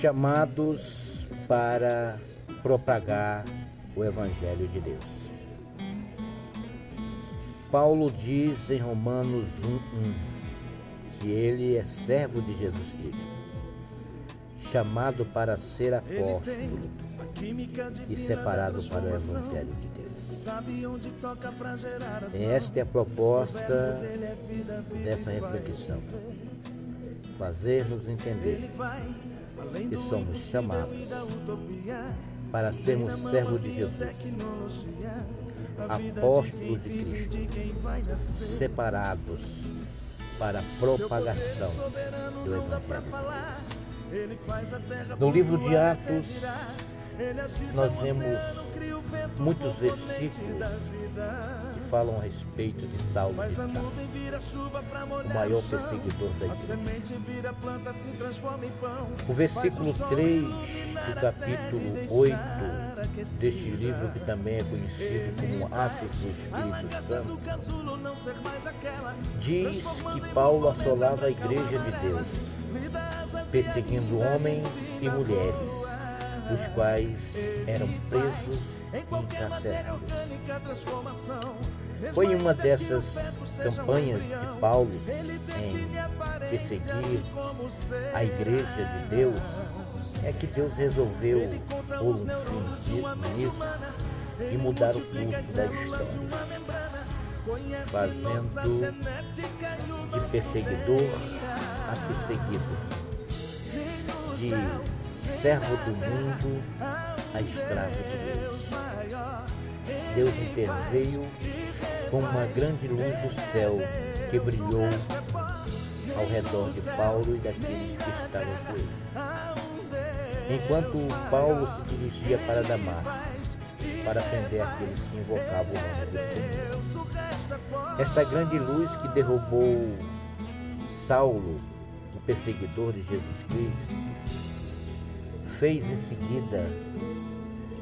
chamados para propagar o Evangelho de Deus. Paulo diz em Romanos 1,1 que ele é servo de Jesus Cristo, chamado para ser apóstolo e separado para o Evangelho de Deus. Esta é a proposta dessa reflexão. Fazer-nos entender que somos chamados para sermos servos de Jesus, apóstolos de Cristo, separados para a propagação do Evangelho. No livro de Atos, nós vemos muitos versículos falam a respeito de Saulo de Tarso, o maior perseguidor da igreja. O versículo 3 do capítulo 8 deste livro, que também é conhecido como Atos do Espírito Santo, diz que Paulo assolava a igreja de Deus, perseguindo homens e mulheres os quais eram presos e encarcerados. Foi uma dessas campanhas de Paulo em perseguir a igreja de Deus. É que Deus resolveu pôr um fim nisso e mudar o curso da história, fazendo de perseguidor a perseguido, de servo do mundo a escravo de Deus. Deus interveio com uma grande luz do céu que brilhou ao redor de Paulo e daqueles que estavam com ele. Enquanto Paulo se dirigia para Damasco, para prender aqueles que invocavam o nome do Senhor. Esta grande luz que derrubou Saulo, o perseguidor de Jesus Cristo, fez em seguida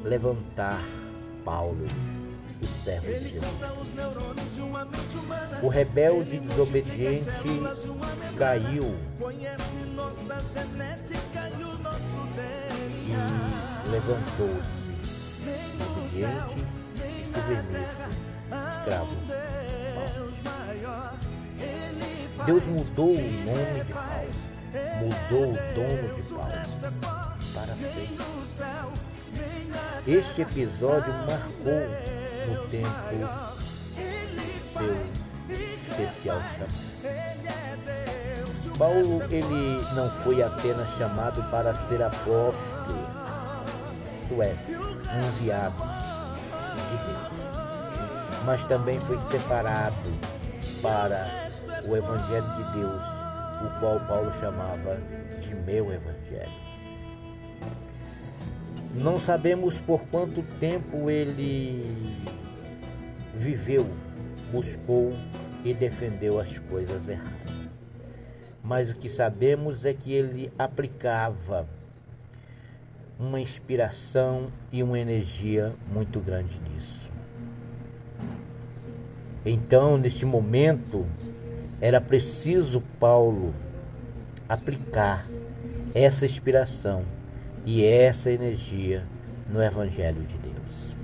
levantar Paulo, o servo de Jesus. O rebelde desobediente caiu e levantou-se, obediente e submisso, escravo. Deus mudou o nome de Paulo, mudou o dono de Paulo para sempre. Este episódio marcou no tempo seu especial chamado. Paulo ele não foi apenas chamado para ser apóstolo, isto é, enviado de Deus, mas também foi separado para o Evangelho de Deus, o qual Paulo chamava de meu Evangelho. Não sabemos por quanto tempo ele viveu, buscou e defendeu as coisas erradas. Mas o que sabemos é que ele aplicava uma inspiração e uma energia muito grande nisso. Então, neste momento, era preciso Paulo aplicar essa inspiração e essa energia no Evangelho de Deus,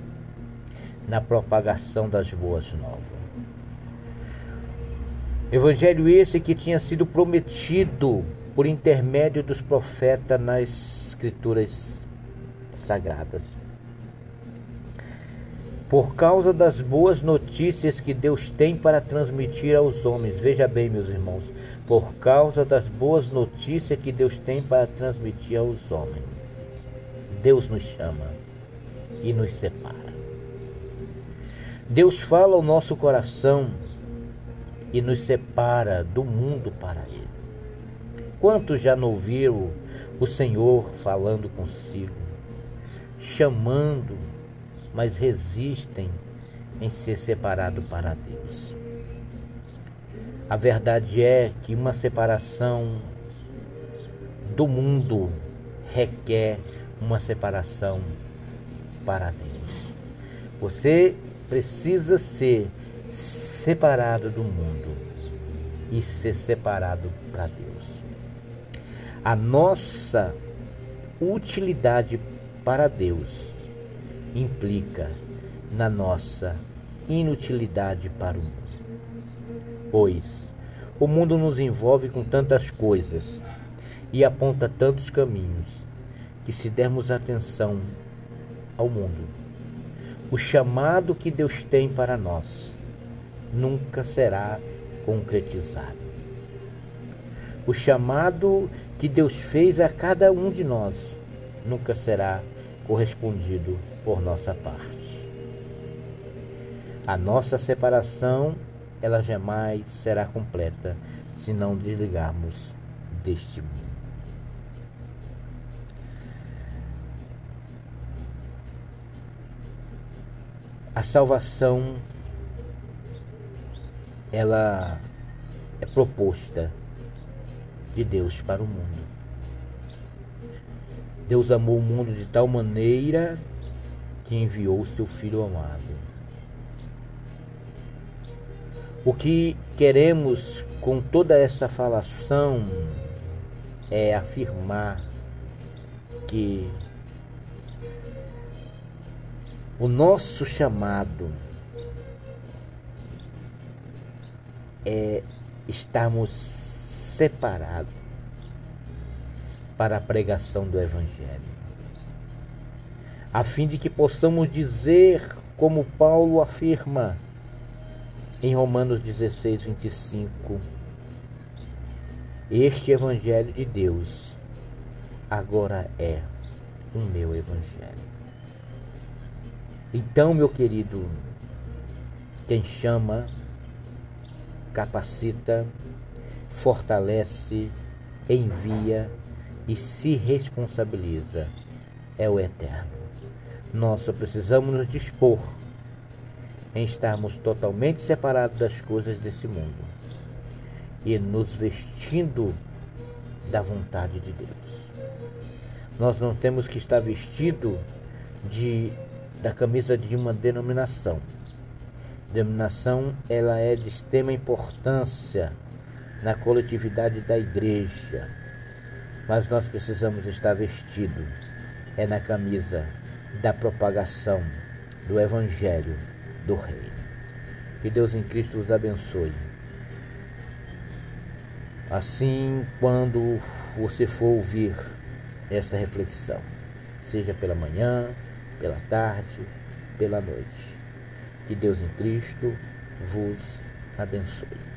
na propagação das boas novas. Evangelho esse que tinha sido prometido por intermédio dos profetas nas Escrituras Sagradas. Por causa das boas notícias que Deus tem para transmitir aos homens. Veja bem, meus irmãos, por causa das boas notícias que Deus tem para transmitir aos homens. Deus nos chama e nos separa. Deus fala ao nosso coração e nos separa do mundo para Ele. Quantos já não ouviram o Senhor falando consigo, chamando, mas resistem em ser separado para Deus? A verdade é que uma separação do mundo requer uma separação para Deus. Você precisa ser separado do mundo e ser separado para Deus. A nossa utilidade para Deus implica na nossa inutilidade para o mundo. Pois o mundo nos envolve com tantas coisas e aponta tantos caminhos que, se dermos atenção ao mundo, o chamado que Deus tem para nós nunca será concretizado. O chamado que Deus fez a cada um de nós nunca será correspondido por nossa parte. A nossa separação, ela jamais será completa se não desligarmos deste mundo. A salvação ela é proposta de Deus para o mundo. Deus amou o mundo de tal maneira que enviou o seu Filho amado. O que queremos com toda essa falação é afirmar que o nosso chamado é estarmos separados para a pregação do Evangelho, a fim de que possamos dizer, como Paulo afirma em Romanos 16, 25, este Evangelho de Deus agora é o meu Evangelho. Então, meu querido, quem chama, capacita, fortalece, envia e se responsabiliza é o Eterno. Nós só precisamos nos dispor em estarmos totalmente separados das coisas desse mundo e nos vestindo da vontade de Deus. Nós não temos que estar vestido de da camisa de uma denominação. Denominação ela é de extrema importância na coletividade da igreja, mas nós precisamos estar vestido é na camisa da propagação do evangelho do reino. Que Deus em Cristo os abençoe. Assim, quando você for ouvir essa reflexão, seja pela manhã, pela tarde, pela noite. Que Deus em Cristo vos abençoe.